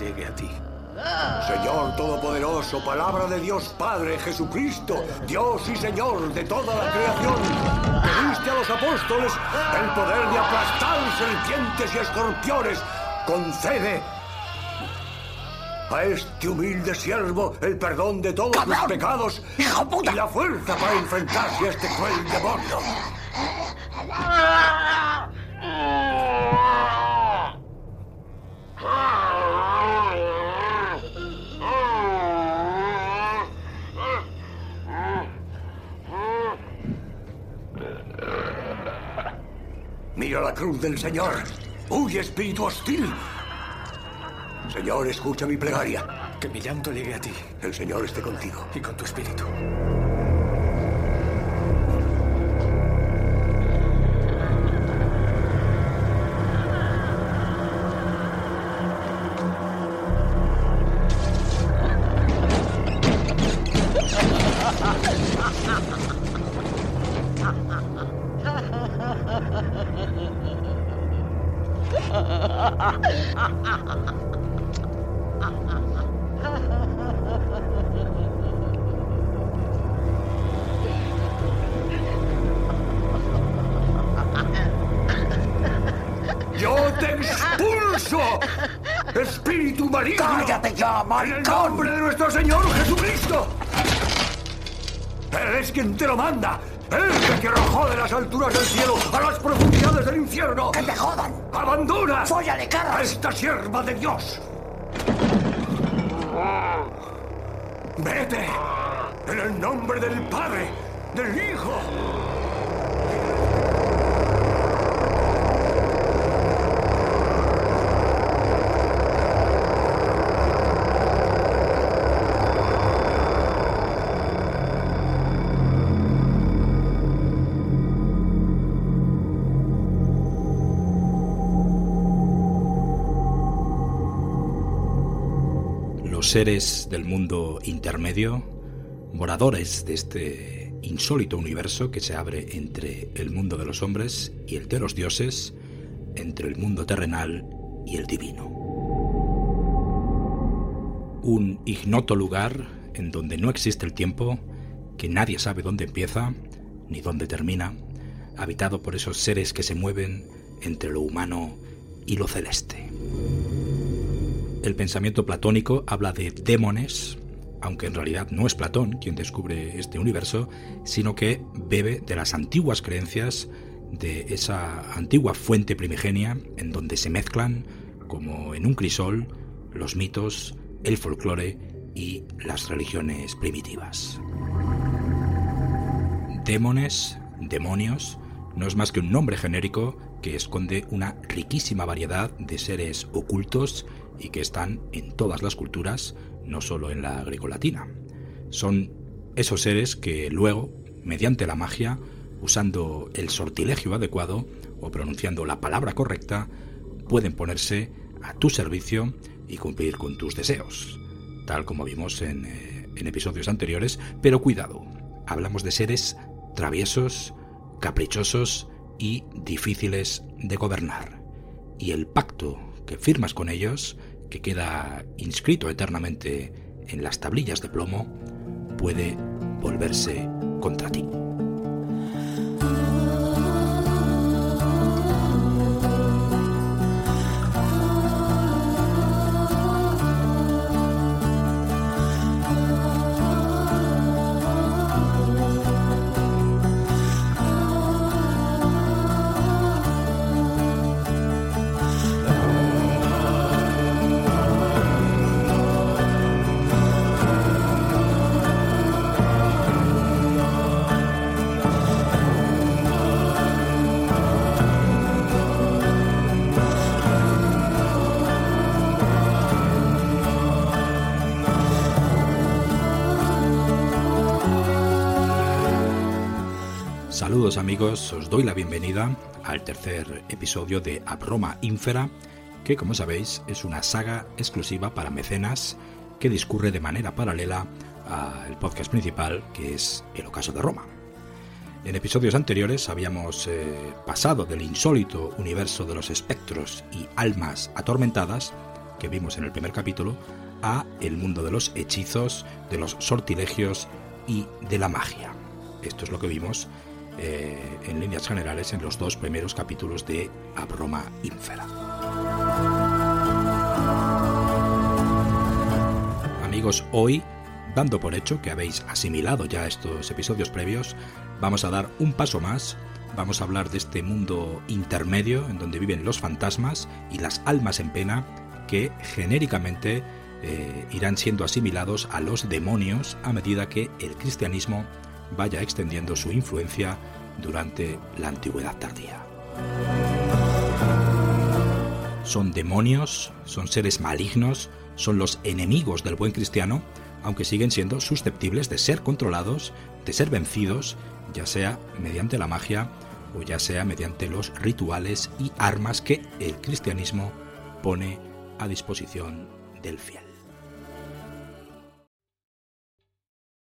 mi llanto llegue a ti. Señor Todopoderoso, palabra de Dios Padre Jesucristo, Dios y Señor de toda la creación, que diste a los apóstoles el poder de aplastar serpientes y escorpiones, concede a este humilde siervo el perdón de todos los pecados y la fuerza para enfrentarse a este cruel demonio. Mira la cruz del Señor. Huye, espíritu hostil. Señor, escucha mi plegaria. Que mi llanto llegue a ti. El Señor esté contigo. Y con tu espíritu. ¡Yo te expulso! ¡Espíritu maligno! ¡Cállate ya, ¡En el nombre de nuestro Señor Jesucristo! Él es quien te lo manda. Él que arrojó de las alturas del cielo a las profundidades del infierno. ¡Que te jodan! ¡Abandona! ¡Fóllale, ¡A carras! esta sierva de Dios! ¡Vete! En el nombre del Padre, del Hijo. Los seres del mundo intermedio, moradores de este insólito universo que se abre entre el mundo de los hombres y el de los dioses, entre el mundo terrenal y el divino. Un ignoto lugar en donde no existe el tiempo, que nadie sabe dónde empieza ni dónde termina, habitado por esos seres que se mueven entre lo humano y lo celeste. El pensamiento platónico habla de demones, aunque en realidad no es Platón quien descubre este universo, sino que bebe de las antiguas creencias de esa antigua fuente primigenia en donde se mezclan, como en un crisol, los mitos, el folclore y las religiones primitivas. Démones, demonios, no es más que un nombre genérico que esconde una riquísima variedad de seres ocultos y que están en todas las culturas, no solo en la grecolatina. Son esos seres que luego, mediante la magia, usando el sortilegio adecuado o pronunciando la palabra correcta, pueden ponerse a tu servicio y cumplir con tus deseos, tal como vimos en, eh, en episodios anteriores, pero cuidado, hablamos de seres traviesos, caprichosos y difíciles de gobernar. Y el pacto que firmas con ellos, que queda inscrito eternamente en las tablillas de plomo, puede volverse contra ti. Saludos amigos, os doy la bienvenida al tercer episodio de Abroma Infera, que como sabéis es una saga exclusiva para mecenas que discurre de manera paralela al podcast principal que es El Ocaso de Roma. En episodios anteriores habíamos eh, pasado del insólito universo de los espectros y almas atormentadas que vimos en el primer capítulo a el mundo de los hechizos, de los sortilegios y de la magia. Esto es lo que vimos eh, en líneas generales en los dos primeros capítulos de Abroma Infera. Amigos, hoy, dando por hecho que habéis asimilado ya estos episodios previos, vamos a dar un paso más vamos a hablar de este mundo intermedio en donde viven los fantasmas y las almas en pena que genéricamente eh, irán siendo asimilados a los demonios a medida que el cristianismo vaya extendiendo su influencia durante la antigüedad tardía. Son demonios, son seres malignos, son los enemigos del buen cristiano, aunque siguen siendo susceptibles de ser controlados, de ser vencidos, ya sea mediante la magia o ya sea mediante los rituales y armas que el cristianismo pone a disposición del fiel.